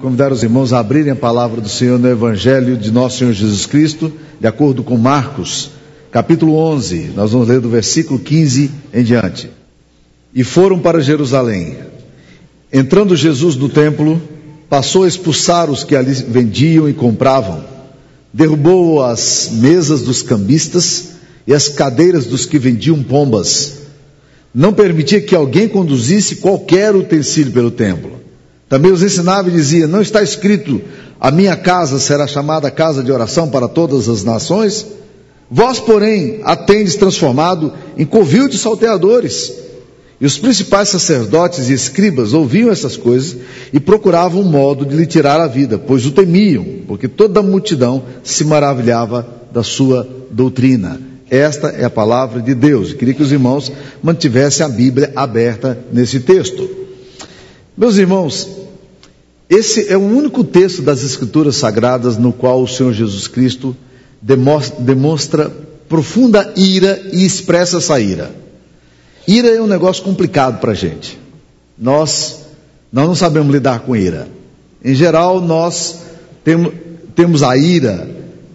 Convidar os irmãos a abrirem a palavra do Senhor no Evangelho de nosso Senhor Jesus Cristo, de acordo com Marcos, capítulo 11. Nós vamos ler do versículo 15 em diante. E foram para Jerusalém. Entrando Jesus no templo, passou a expulsar os que ali vendiam e compravam. Derrubou as mesas dos cambistas e as cadeiras dos que vendiam pombas. Não permitia que alguém conduzisse qualquer utensílio pelo templo. Também os ensinava e dizia: Não está escrito, a minha casa será chamada casa de oração para todas as nações? Vós, porém, a tendes transformado em covil de salteadores. E os principais sacerdotes e escribas ouviam essas coisas e procuravam um modo de lhe tirar a vida, pois o temiam, porque toda a multidão se maravilhava da sua doutrina. Esta é a palavra de Deus. Eu queria que os irmãos mantivessem a Bíblia aberta nesse texto. Meus irmãos, esse é o único texto das Escrituras Sagradas no qual o Senhor Jesus Cristo demonstra, demonstra profunda ira e expressa essa ira. Ira é um negócio complicado para a gente. Nós, nós não sabemos lidar com ira. Em geral, nós temos, temos a ira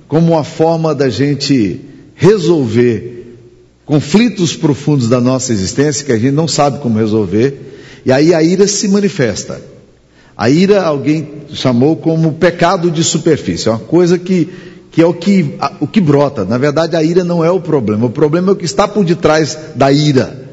como uma forma da gente resolver conflitos profundos da nossa existência que a gente não sabe como resolver e aí a ira se manifesta. A ira alguém chamou como pecado de superfície, é uma coisa que, que é o que, o que brota. Na verdade, a ira não é o problema, o problema é o que está por detrás da ira.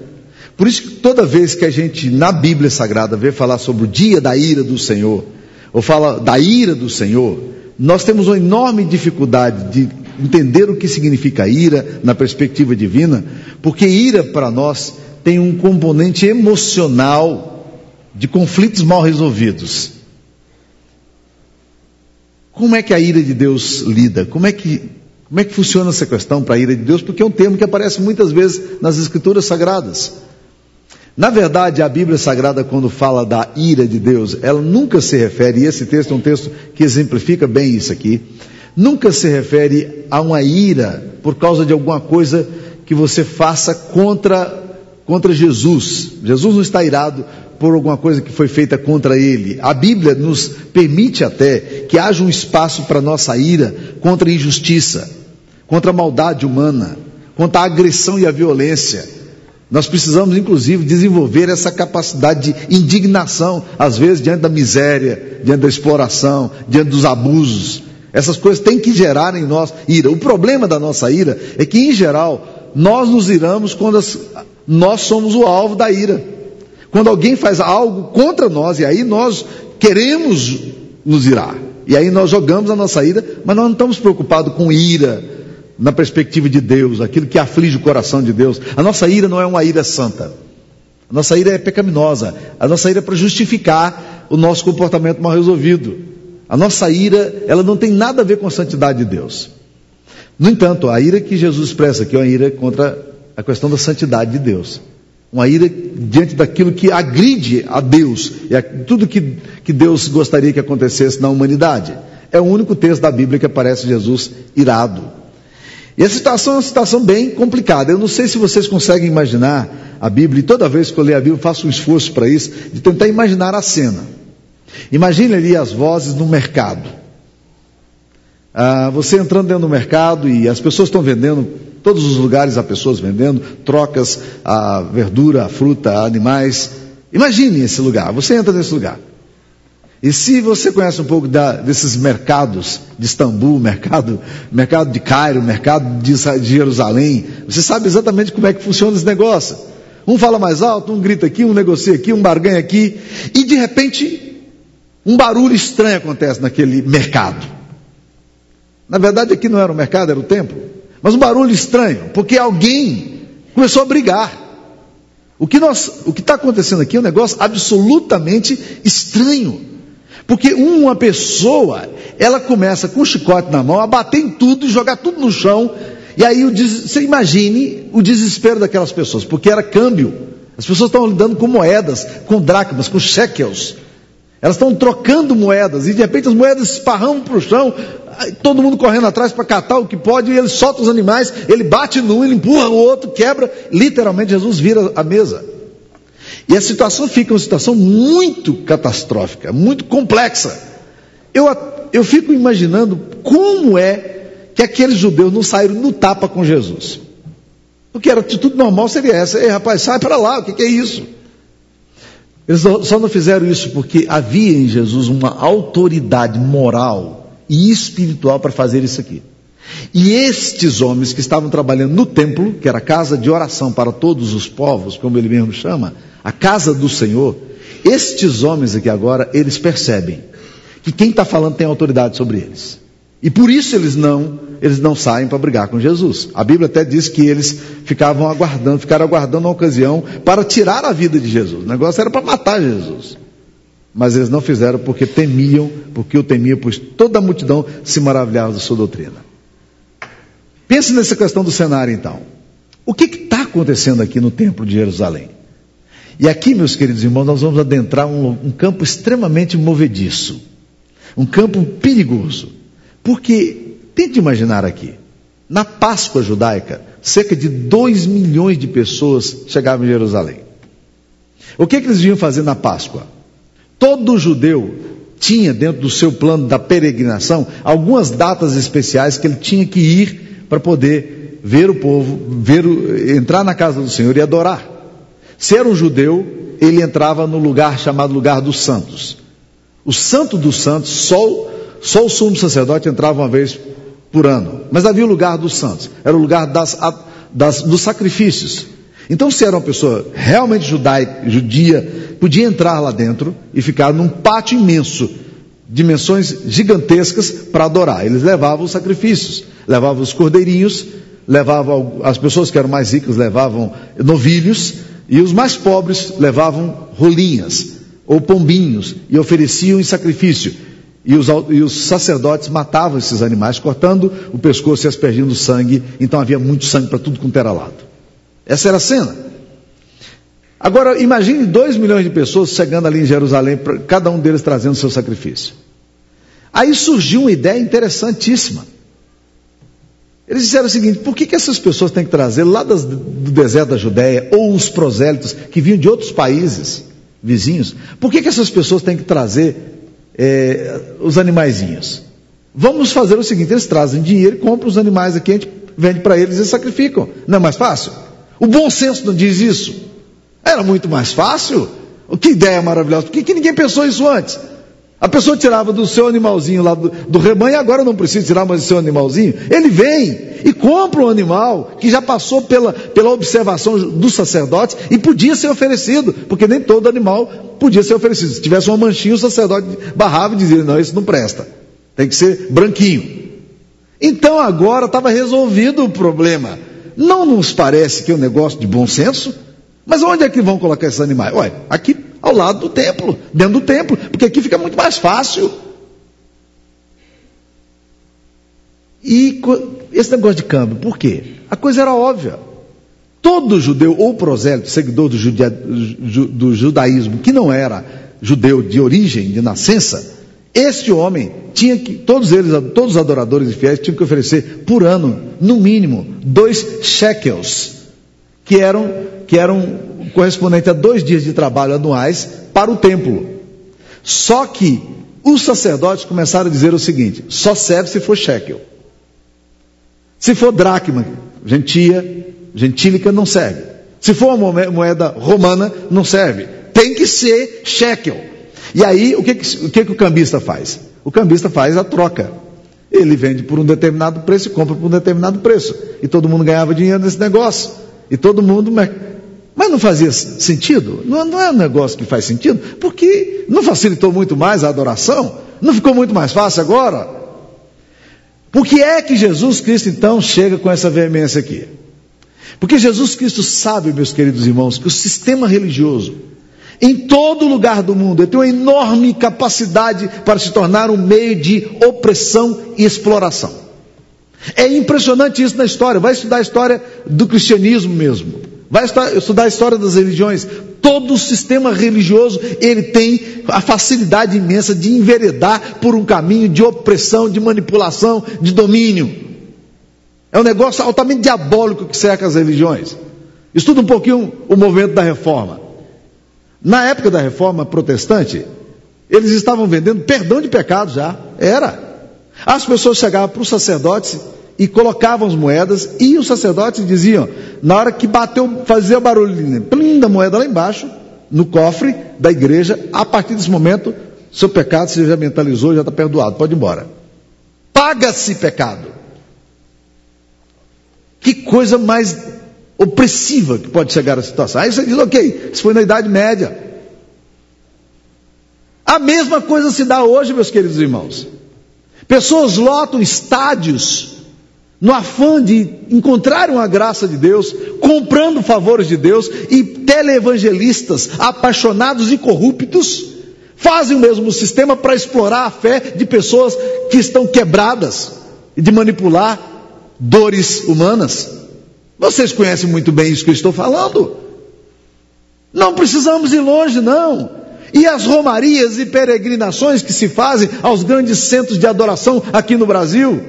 Por isso que toda vez que a gente na Bíblia Sagrada vê falar sobre o dia da ira do Senhor, ou fala da ira do Senhor, nós temos uma enorme dificuldade de entender o que significa ira na perspectiva divina, porque ira para nós tem um componente emocional de conflitos mal resolvidos. Como é que a ira de Deus lida? Como é que, como é que funciona essa questão para a ira de Deus? Porque é um termo que aparece muitas vezes nas Escrituras Sagradas. Na verdade, a Bíblia Sagrada, quando fala da ira de Deus, ela nunca se refere, e esse texto é um texto que exemplifica bem isso aqui, nunca se refere a uma ira por causa de alguma coisa que você faça contra contra Jesus. Jesus não está irado por alguma coisa que foi feita contra ele. A Bíblia nos permite até que haja um espaço para nossa ira contra a injustiça, contra a maldade humana, contra a agressão e a violência. Nós precisamos, inclusive, desenvolver essa capacidade de indignação, às vezes, diante da miséria, diante da exploração, diante dos abusos. Essas coisas têm que gerar em nós ira. O problema da nossa ira é que, em geral, nós nos iramos quando nós somos o alvo da ira. Quando alguém faz algo contra nós, e aí nós queremos nos irar, e aí nós jogamos a nossa ira, mas nós não estamos preocupados com ira na perspectiva de Deus, aquilo que aflige o coração de Deus. A nossa ira não é uma ira santa. A nossa ira é pecaminosa. A nossa ira é para justificar o nosso comportamento mal resolvido. A nossa ira, ela não tem nada a ver com a santidade de Deus. No entanto, a ira que Jesus expressa aqui é uma ira contra a questão da santidade de Deus. Uma ira diante daquilo que agride a Deus e a tudo que, que Deus gostaria que acontecesse na humanidade. É o único texto da Bíblia que aparece Jesus irado. E a situação é uma situação bem complicada. Eu não sei se vocês conseguem imaginar a Bíblia, e toda vez que eu leio a Bíblia, faço um esforço para isso, de tentar imaginar a cena. Imagine ali as vozes no mercado. Ah, você entrando dentro do mercado e as pessoas estão vendendo Todos os lugares há pessoas vendendo, trocas, a verdura, a fruta, a animais. Imagine esse lugar, você entra nesse lugar. E se você conhece um pouco da, desses mercados de Istambul, mercado, mercado de Cairo, mercado de, de Jerusalém, você sabe exatamente como é que funciona esse negócio. Um fala mais alto, um grita aqui, um negocia aqui, um barganha aqui, e de repente um barulho estranho acontece naquele mercado. Na verdade, aqui não era o mercado, era o templo. Mas um barulho estranho, porque alguém começou a brigar. O que está acontecendo aqui é um negócio absolutamente estranho. Porque uma pessoa, ela começa com o chicote na mão a bater em tudo e jogar tudo no chão. E aí você imagine o desespero daquelas pessoas, porque era câmbio. As pessoas estão lidando com moedas, com dracmas, com shekels. Elas estão trocando moedas e de repente as moedas esparramam para o chão, todo mundo correndo atrás para catar o que pode, e ele solta os animais, ele bate num, ele empurra o outro, quebra. Literalmente Jesus vira a mesa. E a situação fica uma situação muito catastrófica, muito complexa. Eu, eu fico imaginando como é que aqueles judeus não saíram no tapa com Jesus. Porque era atitude normal seria essa. Ei, rapaz, sai para lá, o que, que é isso? Eles só não fizeram isso porque havia em Jesus uma autoridade moral e espiritual para fazer isso aqui. E estes homens que estavam trabalhando no templo, que era a casa de oração para todos os povos, como ele mesmo chama, a casa do Senhor, estes homens aqui agora, eles percebem que quem está falando tem autoridade sobre eles. E por isso eles não, eles não saem para brigar com Jesus. A Bíblia até diz que eles ficavam aguardando, ficaram aguardando a ocasião para tirar a vida de Jesus. O negócio era para matar Jesus. Mas eles não fizeram porque temiam, porque o temiam, pois toda a multidão se maravilhava da sua doutrina. Pense nessa questão do cenário então. O que está acontecendo aqui no templo de Jerusalém? E aqui, meus queridos irmãos, nós vamos adentrar um, um campo extremamente movediço, um campo perigoso. Porque, tente imaginar aqui, na Páscoa judaica, cerca de 2 milhões de pessoas chegavam em Jerusalém. O que, que eles vinham fazer na Páscoa? Todo judeu tinha dentro do seu plano da peregrinação algumas datas especiais que ele tinha que ir para poder ver o povo, ver o, entrar na casa do Senhor e adorar. Se era um judeu, ele entrava no lugar chamado lugar dos santos. O santo dos santos, só só o sumo sacerdote entrava uma vez por ano. Mas havia o lugar dos santos, era o lugar das, das, dos sacrifícios. Então, se era uma pessoa realmente judaica, judia, podia entrar lá dentro e ficar num pátio imenso, dimensões gigantescas para adorar. Eles levavam os sacrifícios, levavam os cordeirinhos, levavam as pessoas que eram mais ricas levavam novilhos e os mais pobres levavam rolinhas ou pombinhos e ofereciam em sacrifício. E os, e os, sacerdotes matavam esses animais, cortando o pescoço e aspergindo sangue. Então havia muito sangue para tudo quanto era lado. Essa era a cena. Agora, imagine dois milhões de pessoas chegando ali em Jerusalém, cada um deles trazendo seu sacrifício. Aí surgiu uma ideia interessantíssima. Eles disseram o seguinte: por que, que essas pessoas têm que trazer lá das, do deserto da Judéia, ou os prosélitos que vinham de outros países vizinhos, por que, que essas pessoas têm que trazer é, os animaizinhos. Vamos fazer o seguinte: eles trazem dinheiro compram os animais aqui, a gente vende para eles e sacrificam. Não é mais fácil? O bom senso não diz isso. Era muito mais fácil. Que ideia maravilhosa. Por que, que ninguém pensou isso antes? A pessoa tirava do seu animalzinho lá do, do rebanho, agora não precisa tirar mais do seu animalzinho. Ele vem e compra um animal que já passou pela, pela observação dos sacerdotes e podia ser oferecido, porque nem todo animal podia ser oferecido. Se tivesse uma manchinha, o sacerdote barrava e dizia: não, isso não presta, tem que ser branquinho. Então agora estava resolvido o problema. Não nos parece que é um negócio de bom senso? Mas onde é que vão colocar esses animais? Olha, aqui ao lado do templo, dentro do templo, porque aqui fica muito mais fácil. E esse negócio de câmbio, por quê? A coisa era óbvia. Todo judeu ou prosélito, seguidor do, judia, do judaísmo, que não era judeu de origem, de nascença, este homem tinha que, todos eles, todos os adoradores e fiéis tinham que oferecer por ano, no mínimo, dois shekels, que eram, que eram correspondente a dois dias de trabalho anuais para o templo. Só que os sacerdotes começaram a dizer o seguinte: só serve se for shekel. Se for dracma, gentia, gentílica, não serve. Se for uma moeda romana, não serve. Tem que ser shekel. E aí, o que, o que, que o cambista faz? O cambista faz a troca. Ele vende por um determinado preço e compra por um determinado preço. E todo mundo ganhava dinheiro nesse negócio. E todo mundo mas não fazia sentido? Não, não é um negócio que faz sentido? Porque não facilitou muito mais a adoração? Não ficou muito mais fácil agora? Por que é que Jesus Cristo então chega com essa veemência aqui? Porque Jesus Cristo sabe, meus queridos irmãos, que o sistema religioso, em todo lugar do mundo, tem uma enorme capacidade para se tornar um meio de opressão e exploração. É impressionante isso na história. Vai estudar a história do cristianismo mesmo. Vai estudar a história das religiões. Todo sistema religioso, ele tem a facilidade imensa de enveredar por um caminho de opressão, de manipulação, de domínio. É um negócio altamente diabólico que cerca as religiões. Estuda um pouquinho o movimento da reforma. Na época da reforma protestante, eles estavam vendendo perdão de pecado já. Era. As pessoas chegavam para os sacerdotes e colocavam as moedas e os sacerdotes diziam, na hora que bateu, fazia barulho, plim da moeda lá embaixo, no cofre da igreja, a partir desse momento, seu pecado você já mentalizou, já está perdoado, pode ir embora. Paga-se pecado. Que coisa mais opressiva que pode chegar a situação. Aí você diz, ok, isso foi na Idade Média. A mesma coisa se dá hoje, meus queridos irmãos. Pessoas lotam estádios no afã de encontrarem a graça de Deus, comprando favores de Deus, e televangelistas apaixonados e corruptos fazem o mesmo sistema para explorar a fé de pessoas que estão quebradas e de manipular dores humanas. Vocês conhecem muito bem isso que eu estou falando. Não precisamos ir longe, não. E as romarias e peregrinações que se fazem aos grandes centros de adoração aqui no Brasil,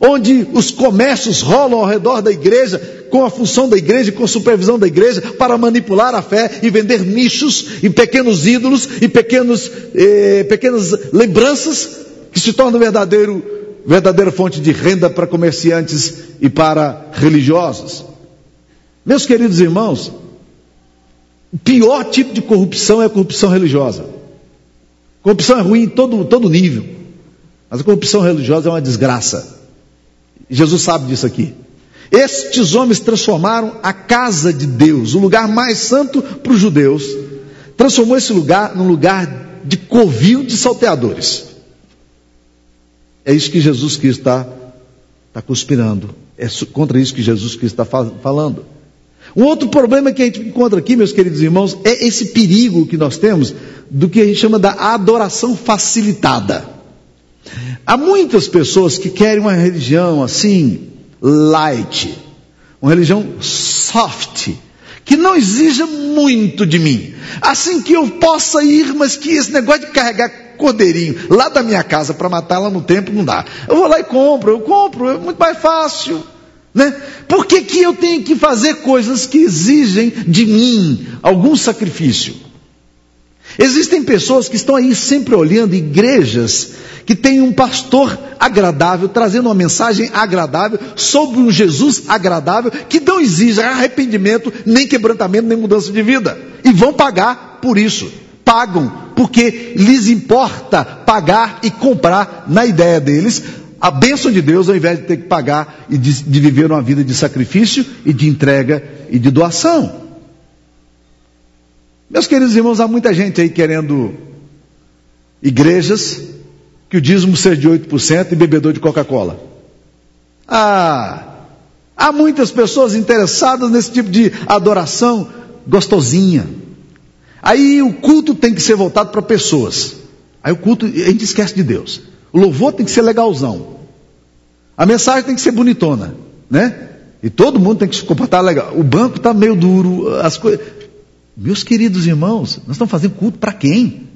onde os comércios rolam ao redor da igreja, com a função da igreja e com a supervisão da igreja, para manipular a fé e vender nichos e pequenos ídolos e pequenos, eh, pequenas lembranças que se tornam verdadeiro, verdadeira fonte de renda para comerciantes e para religiosos. Meus queridos irmãos, o pior tipo de corrupção é a corrupção religiosa. Corrupção é ruim em todo, todo nível, mas a corrupção religiosa é uma desgraça. Jesus sabe disso aqui. Estes homens transformaram a casa de Deus, o lugar mais santo para os judeus, transformou esse lugar num lugar de covil de salteadores. É isso que Jesus Cristo está tá conspirando. É contra isso que Jesus Cristo está falando. Um outro problema que a gente encontra aqui, meus queridos irmãos, é esse perigo que nós temos do que a gente chama da adoração facilitada. Há muitas pessoas que querem uma religião assim, light, uma religião soft, que não exija muito de mim. Assim que eu possa ir, mas que esse negócio de carregar cordeirinho lá da minha casa para matar lá no templo não dá. Eu vou lá e compro, eu compro, é muito mais fácil. Né? Por que, que eu tenho que fazer coisas que exigem de mim algum sacrifício? Existem pessoas que estão aí sempre olhando igrejas que têm um pastor agradável, trazendo uma mensagem agradável sobre um Jesus agradável, que não exige arrependimento, nem quebrantamento, nem mudança de vida. E vão pagar por isso. Pagam, porque lhes importa pagar e comprar, na ideia deles, a bênção de Deus, ao invés de ter que pagar e de, de viver uma vida de sacrifício e de entrega e de doação. Meus queridos irmãos, há muita gente aí querendo igrejas que o dízimo seja de 8% e bebedor de Coca-Cola. Ah, há muitas pessoas interessadas nesse tipo de adoração gostosinha. Aí o culto tem que ser voltado para pessoas. Aí o culto, a gente esquece de Deus. O louvor tem que ser legalzão. A mensagem tem que ser bonitona, né? E todo mundo tem que se comportar legal. O banco está meio duro, as coisas. Meus queridos irmãos, nós estamos fazendo culto para quem?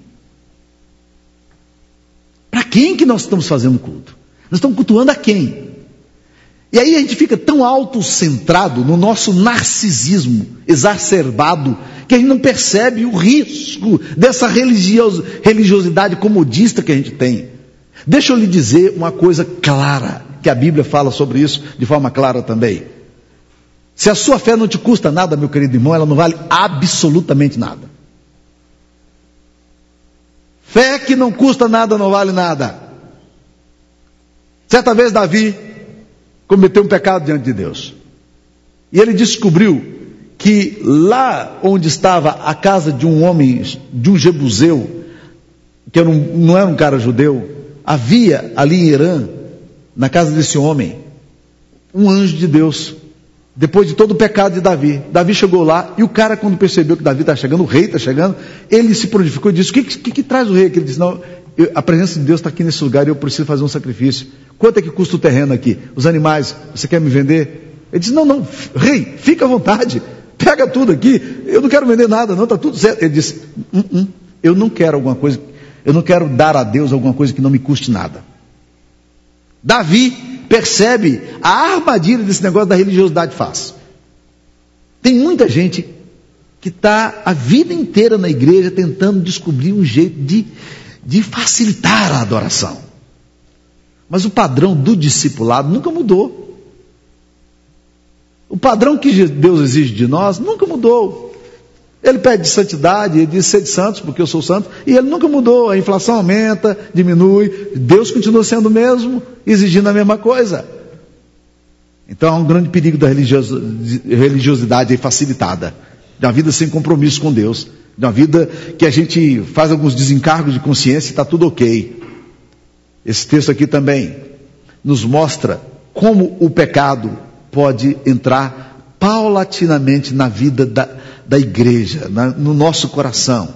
Para quem que nós estamos fazendo culto? Nós estamos cultuando a quem? E aí a gente fica tão autocentrado no nosso narcisismo exacerbado que a gente não percebe o risco dessa religiosidade comodista que a gente tem. Deixa eu lhe dizer uma coisa clara, que a Bíblia fala sobre isso de forma clara também. Se a sua fé não te custa nada, meu querido irmão, ela não vale absolutamente nada. Fé que não custa nada não vale nada. Certa vez Davi cometeu um pecado diante de Deus. E ele descobriu que lá onde estava a casa de um homem, de um jebuseu, que um, não era um cara judeu, havia ali em Irã, na casa desse homem, um anjo de Deus depois de todo o pecado de Davi. Davi chegou lá e o cara, quando percebeu que Davi está chegando, o rei está chegando, ele se prontificou e disse: O que, que, que traz o rei? Ele disse: Não, eu, a presença de Deus está aqui nesse lugar e eu preciso fazer um sacrifício. Quanto é que custa o terreno aqui? Os animais, você quer me vender? Ele disse: Não, não, rei, fica à vontade, pega tudo aqui, eu não quero vender nada, não, está tudo certo. Ele disse: hum, hum, Eu não quero alguma coisa, eu não quero dar a Deus alguma coisa que não me custe nada. Davi percebe a armadilha desse negócio da religiosidade fácil. Tem muita gente que está a vida inteira na igreja tentando descobrir um jeito de, de facilitar a adoração. Mas o padrão do discipulado nunca mudou. O padrão que Deus exige de nós nunca mudou. Ele pede santidade, ele diz ser santos, porque eu sou santo, e ele nunca mudou. A inflação aumenta, diminui, Deus continua sendo o mesmo, exigindo a mesma coisa. Então há um grande perigo da religiosidade facilitada, de uma vida sem compromisso com Deus, de uma vida que a gente faz alguns desencargos de consciência e está tudo ok. Esse texto aqui também nos mostra como o pecado pode entrar paulatinamente na vida da, da igreja, na, no nosso coração.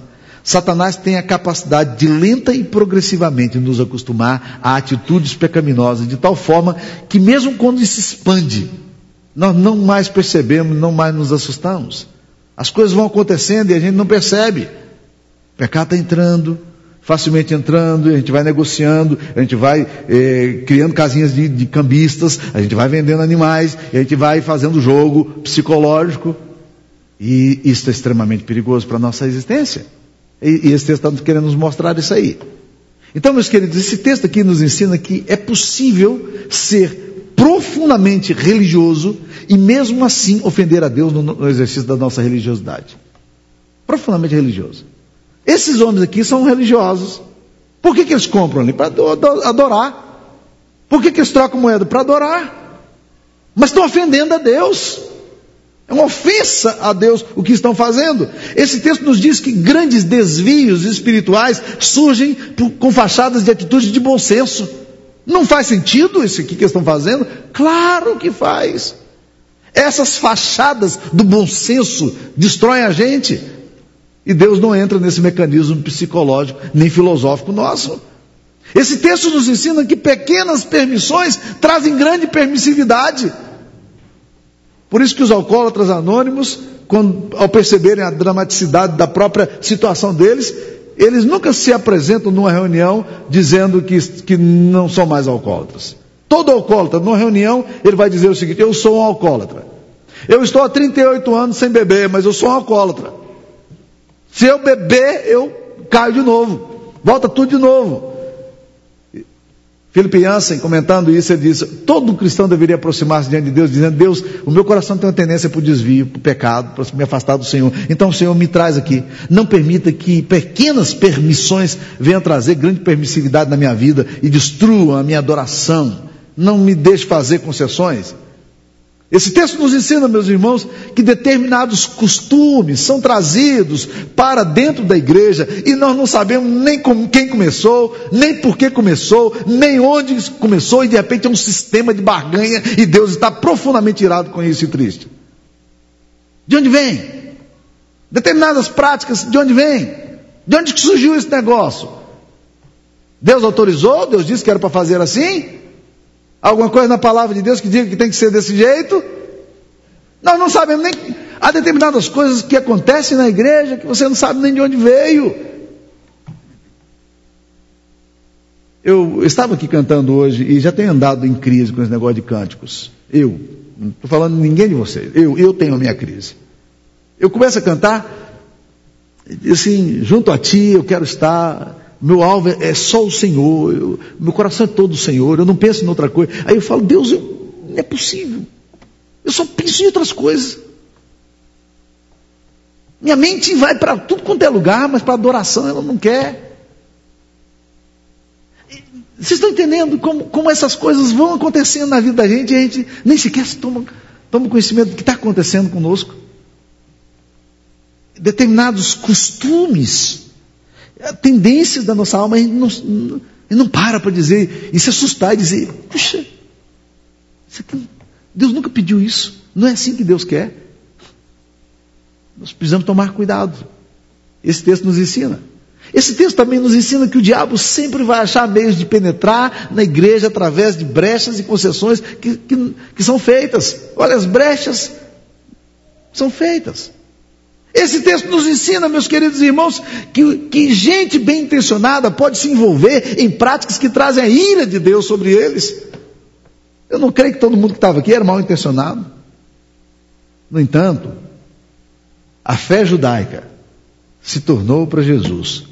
Satanás tem a capacidade de lenta e progressivamente nos acostumar a atitudes pecaminosas, de tal forma que mesmo quando se expande, nós não mais percebemos, não mais nos assustamos. As coisas vão acontecendo e a gente não percebe. O pecado está entrando, facilmente entrando, a gente vai negociando, a gente vai eh, criando casinhas de, de, cambistas, a gente vai vendendo animais, a gente vai fazendo jogo psicológico. E isso é extremamente perigoso para a nossa existência. E, e esse texto está querendo nos mostrar isso aí. Então, meus queridos, esse texto aqui nos ensina que é possível ser profundamente religioso e mesmo assim ofender a Deus no, no exercício da nossa religiosidade. Profundamente religioso. Esses homens aqui são religiosos. Por que, que eles compram ali? Para adorar. Por que, que eles trocam moeda? Para adorar. Mas estão ofendendo a Deus. É uma ofensa a Deus o que estão fazendo. Esse texto nos diz que grandes desvios espirituais surgem com fachadas de atitude de bom senso. Não faz sentido isso aqui que estão fazendo? Claro que faz. Essas fachadas do bom senso destroem a gente. E Deus não entra nesse mecanismo psicológico nem filosófico nosso. Esse texto nos ensina que pequenas permissões trazem grande permissividade. Por isso que os alcoólatras anônimos, quando, ao perceberem a dramaticidade da própria situação deles, eles nunca se apresentam numa reunião dizendo que, que não são mais alcoólatras. Todo alcoólatra, numa reunião, ele vai dizer o seguinte: Eu sou um alcoólatra. Eu estou há 38 anos sem beber, mas eu sou um alcoólatra. Se eu beber, eu caio de novo. Volta tudo de novo. Filipe Jansen, comentando isso, ele diz: todo cristão deveria aproximar-se diante de Deus, dizendo: Deus, o meu coração tem uma tendência para o desvio, para o pecado, para me afastar do Senhor. Então, Senhor, me traz aqui. Não permita que pequenas permissões venham trazer grande permissividade na minha vida e destruam a minha adoração. Não me deixe fazer concessões. Esse texto nos ensina, meus irmãos, que determinados costumes são trazidos para dentro da igreja e nós não sabemos nem como, quem começou, nem por que começou, nem onde começou e de repente é um sistema de barganha e Deus está profundamente irado com isso e triste. De onde vem? Determinadas práticas, de onde vem? De onde surgiu esse negócio? Deus autorizou? Deus disse que era para fazer assim? Alguma coisa na palavra de Deus que diga que tem que ser desse jeito? Nós não sabemos nem. Há determinadas coisas que acontecem na igreja que você não sabe nem de onde veio. Eu estava aqui cantando hoje e já tenho andado em crise com esse negócio de cânticos. Eu, não estou falando ninguém de vocês. Eu, eu tenho a minha crise. Eu começo a cantar, assim, junto a ti eu quero estar, meu alvo é só o Senhor, eu, meu coração é todo o Senhor, eu não penso em outra coisa. Aí eu falo, Deus, eu, não é possível. Eu só penso em outras coisas. Minha mente vai para tudo quanto é lugar, mas para adoração ela não quer. Vocês estão entendendo como, como essas coisas vão acontecendo na vida da gente e a gente nem sequer toma, toma conhecimento do que está acontecendo conosco? Determinados costumes tendências da nossa alma, a gente não, não para para dizer, e se assustar e dizer, puxa, aqui, Deus nunca pediu isso, não é assim que Deus quer. Nós precisamos tomar cuidado. Esse texto nos ensina. Esse texto também nos ensina que o diabo sempre vai achar meios de penetrar na igreja através de brechas e concessões que, que, que são feitas. Olha, as brechas são feitas. Esse texto nos ensina, meus queridos irmãos, que, que gente bem intencionada pode se envolver em práticas que trazem a ira de Deus sobre eles. Eu não creio que todo mundo que estava aqui era mal intencionado. No entanto, A fé judaica se tornou para Jesus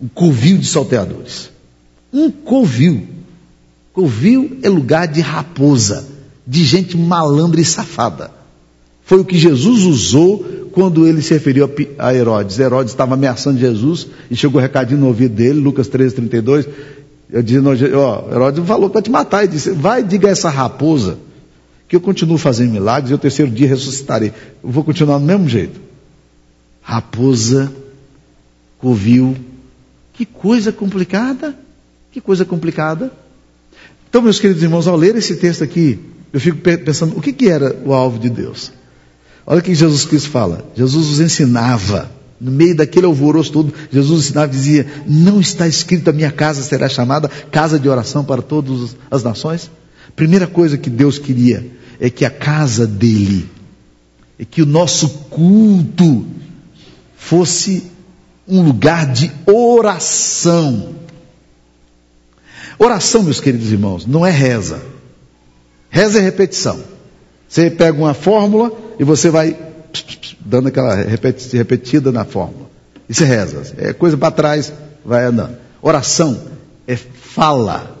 um covil de salteadores. Um covil. Covil é lugar de raposa, de gente malandra e safada. Foi o que Jesus usou quando ele se referiu a Herodes. Herodes estava ameaçando Jesus e chegou o um recadinho no ouvido dele, Lucas 13, 32. Eu disse, ó, Herodes falou para te matar. Ele disse, vai, diga a essa raposa que eu continuo fazendo milagres e o terceiro dia ressuscitarei. Eu vou continuar do mesmo jeito. Raposa, covil, que coisa complicada, que coisa complicada. Então, meus queridos irmãos, ao ler esse texto aqui, eu fico pensando, o que, que era o alvo de Deus? Olha o que Jesus Cristo fala. Jesus os ensinava. No meio daquele alvoroço todo, Jesus ensinava e dizia: Não está escrito a minha casa será chamada casa de oração para todas as nações? Primeira coisa que Deus queria é que a casa dele, é que o nosso culto fosse um lugar de oração. Oração, meus queridos irmãos, não é reza. Reza é repetição. Você pega uma fórmula e você vai dando aquela repetida na fórmula. Isso é reza. É coisa para trás, vai andando. Oração é fala.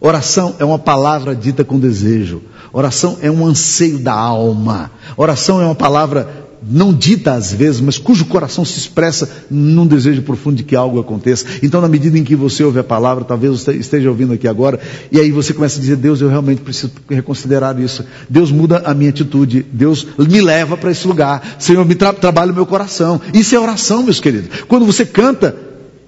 Oração é uma palavra dita com desejo. Oração é um anseio da alma. Oração é uma palavra não dita às vezes, mas cujo coração se expressa num desejo profundo de que algo aconteça. Então, na medida em que você ouve a palavra, talvez você esteja ouvindo aqui agora, e aí você começa a dizer: Deus, eu realmente preciso reconsiderar isso. Deus muda a minha atitude. Deus me leva para esse lugar. Senhor, me tra trabalha o meu coração. Isso é oração, meus queridos. Quando você canta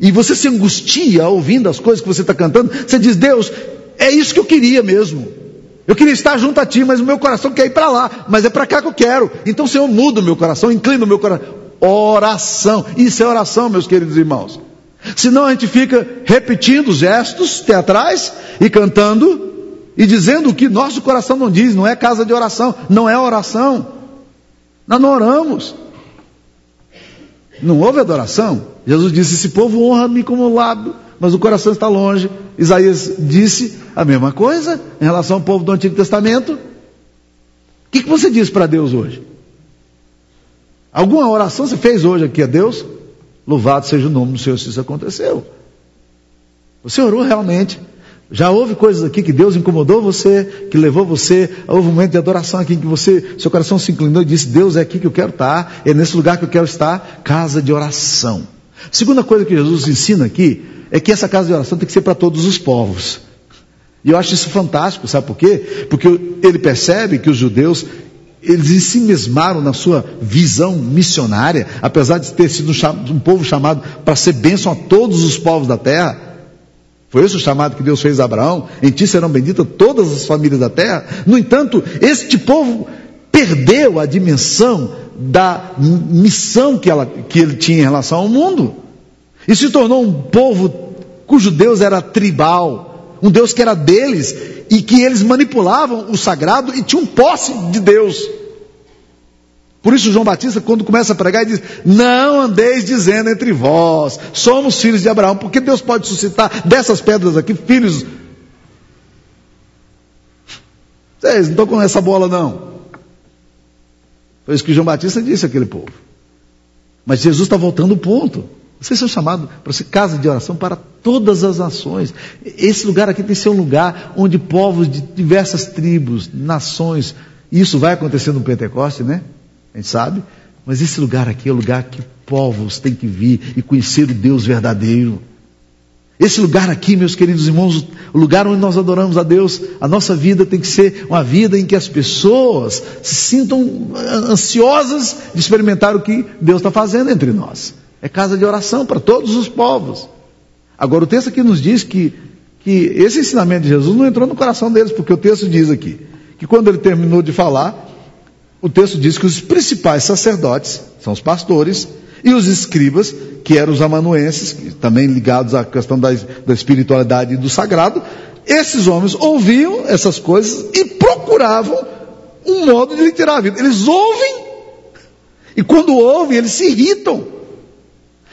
e você se angustia ouvindo as coisas que você está cantando, você diz: Deus, é isso que eu queria mesmo. Eu queria estar junto a ti, mas o meu coração quer ir para lá, mas é para cá que eu quero. Então, Senhor, muda o meu coração, inclina o meu coração. Oração, isso é oração, meus queridos irmãos. Senão a gente fica repetindo gestos teatrais e cantando e dizendo o que nosso coração não diz, não é casa de oração, não é oração. Nós não oramos. Não houve adoração. Jesus disse: Esse povo honra-me como lábio, mas o coração está longe. Isaías disse a mesma coisa em relação ao povo do Antigo Testamento. O que, que você diz para Deus hoje? Alguma oração você fez hoje aqui a Deus? Louvado seja o nome do Senhor se isso aconteceu. Você orou realmente. Já houve coisas aqui que Deus incomodou você, que levou você, houve um momento de adoração aqui em que você, seu coração se inclinou e disse: Deus é aqui que eu quero estar, é nesse lugar que eu quero estar, casa de oração. Segunda coisa que Jesus ensina aqui é que essa casa de oração tem que ser para todos os povos. E eu acho isso fantástico, sabe por quê? Porque ele percebe que os judeus, eles se mesmaram na sua visão missionária, apesar de ter sido um povo chamado para ser bênção a todos os povos da terra. Foi esse o chamado que Deus fez a Abraão: em ti serão benditas todas as famílias da terra. No entanto, este povo perdeu a dimensão da missão que, ela, que ele tinha em relação ao mundo. E se tornou um povo cujo Deus era tribal, um Deus que era deles e que eles manipulavam o sagrado e tinham posse de Deus. Por isso João Batista, quando começa a pregar, diz: Não andeis dizendo entre vós, somos filhos de Abraão, porque Deus pode suscitar dessas pedras aqui filhos. Vocês não estão com essa bola, não. Foi isso que João Batista disse àquele povo. Mas Jesus está voltando o ponto. Vocês são chamados para ser casa de oração para todas as nações. Esse lugar aqui tem que ser um lugar onde povos de diversas tribos, nações, isso vai acontecer no Pentecoste, né? A gente sabe. Mas esse lugar aqui é o lugar que povos têm que vir e conhecer o Deus verdadeiro. Esse lugar aqui, meus queridos irmãos, o lugar onde nós adoramos a Deus, a nossa vida tem que ser uma vida em que as pessoas se sintam ansiosas de experimentar o que Deus está fazendo entre nós. É casa de oração para todos os povos. Agora, o texto aqui nos diz que, que esse ensinamento de Jesus não entrou no coração deles, porque o texto diz aqui que quando ele terminou de falar, o texto diz que os principais sacerdotes, são os pastores, e os escribas, que eram os amanuenses, também ligados à questão da, da espiritualidade e do sagrado, esses homens ouviam essas coisas e procuravam um modo de lhe tirar a vida. Eles ouvem, e quando ouvem, eles se irritam.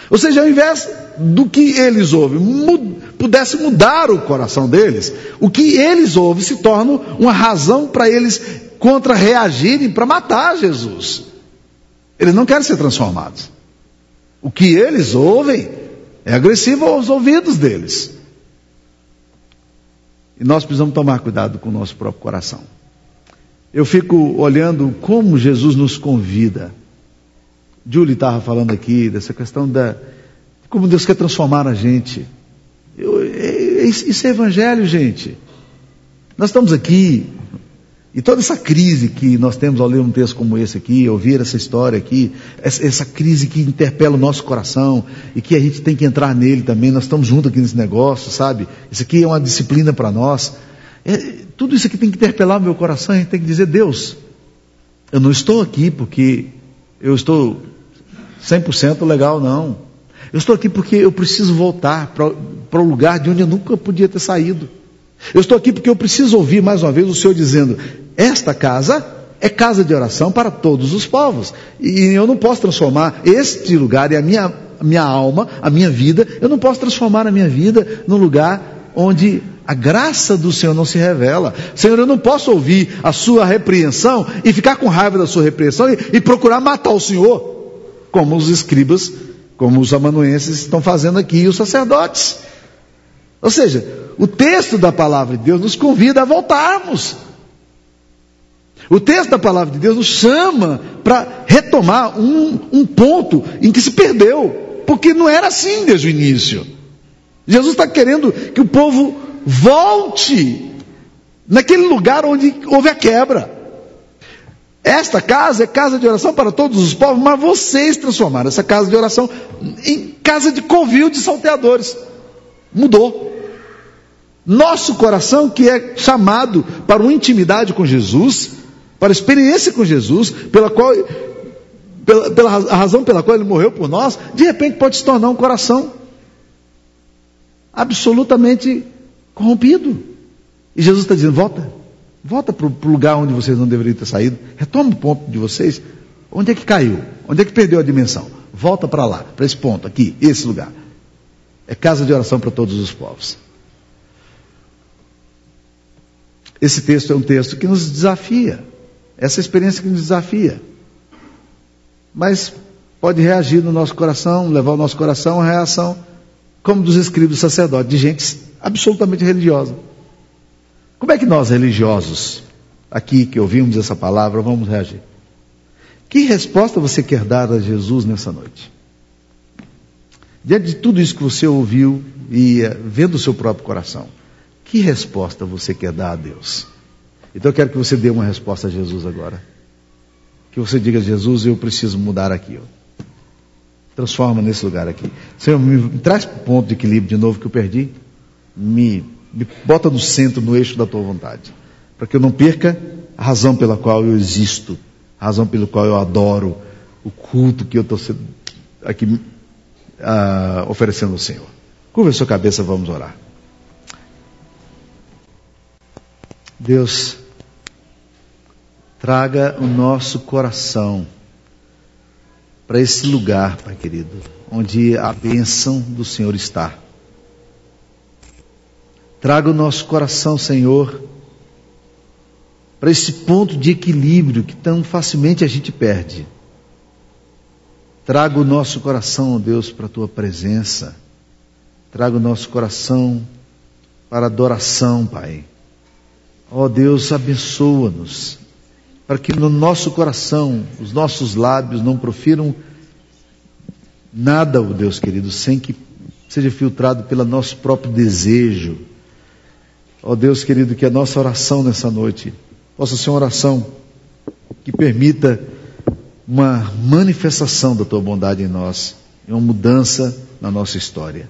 Ou seja, ao invés do que eles ouvem mud, pudesse mudar o coração deles, o que eles ouvem se torna uma razão para eles contra-reagirem para matar Jesus. Eles não querem ser transformados. O que eles ouvem é agressivo aos ouvidos deles. E nós precisamos tomar cuidado com o nosso próprio coração. Eu fico olhando como Jesus nos convida. Julie estava falando aqui dessa questão da como Deus quer transformar a gente. Eu, é, é, isso é evangelho, gente. Nós estamos aqui e toda essa crise que nós temos ao ler um texto como esse aqui, ouvir essa história aqui, essa, crise que interpela o nosso coração e que a gente tem que entrar nele também, nós estamos juntos aqui nesse negócio, sabe? Isso aqui é uma disciplina para nós. É, tudo isso aqui tem que interpelar o meu coração, a gente tem que dizer, Deus, eu não estou aqui porque eu estou 100% legal, não. Eu estou aqui porque eu preciso voltar para o lugar de onde eu nunca podia ter saído. Eu estou aqui porque eu preciso ouvir mais uma vez o Senhor dizendo: esta casa é casa de oração para todos os povos. E eu não posso transformar este lugar e a minha, minha alma, a minha vida, eu não posso transformar a minha vida num lugar onde a graça do Senhor não se revela. Senhor, eu não posso ouvir a sua repreensão e ficar com raiva da sua repreensão e, e procurar matar o Senhor, como os escribas, como os amanuenses estão fazendo aqui e os sacerdotes. Ou seja, o texto da palavra de Deus nos convida a voltarmos. O texto da palavra de Deus nos chama para retomar um, um ponto em que se perdeu, porque não era assim desde o início. Jesus está querendo que o povo volte naquele lugar onde houve a quebra. Esta casa é casa de oração para todos os povos, mas vocês transformaram essa casa de oração em casa de covil de salteadores. Mudou. Nosso coração, que é chamado para uma intimidade com Jesus, para a experiência com Jesus, pela qual, pela, pela a razão pela qual ele morreu por nós, de repente pode se tornar um coração absolutamente corrompido. E Jesus está dizendo: volta, volta para o lugar onde vocês não deveriam ter saído, retoma o ponto de vocês. Onde é que caiu? Onde é que perdeu a dimensão? Volta para lá, para esse ponto, aqui, esse lugar. É casa de oração para todos os povos. Esse texto é um texto que nos desafia. Essa experiência que nos desafia. Mas pode reagir no nosso coração, levar o nosso coração a reação, como dos escribos sacerdotes, de gente absolutamente religiosa. Como é que nós, religiosos, aqui que ouvimos essa palavra, vamos reagir? Que resposta você quer dar a Jesus nessa noite? Diante de tudo isso que você ouviu e eh, vendo o seu próprio coração, que resposta você quer dar a Deus? Então eu quero que você dê uma resposta a Jesus agora. Que você diga, Jesus, eu preciso mudar aqui. Ó. Transforma nesse lugar aqui. Senhor, me traz para o ponto de equilíbrio de novo que eu perdi. Me, me bota no centro, no eixo da tua vontade. Para que eu não perca a razão pela qual eu existo. A razão pela qual eu adoro. O culto que eu estou aqui uh, oferecendo ao Senhor. Curva a sua cabeça, vamos orar. Deus, traga o nosso coração para esse lugar, Pai querido, onde a bênção do Senhor está. Traga o nosso coração, Senhor, para esse ponto de equilíbrio que tão facilmente a gente perde. Traga o nosso coração, Deus, para a tua presença. Traga o nosso coração para adoração, Pai Ó Deus, abençoa-nos, para que no nosso coração, os nossos lábios não profiram nada, oh Deus querido, sem que seja filtrado pelo nosso próprio desejo. Ó oh Deus querido, que a nossa oração nessa noite possa ser uma oração que permita uma manifestação da tua bondade em nós, e uma mudança na nossa história.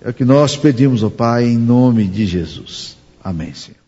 É o que nós pedimos, ó Pai, em nome de Jesus. Amém, Senhor.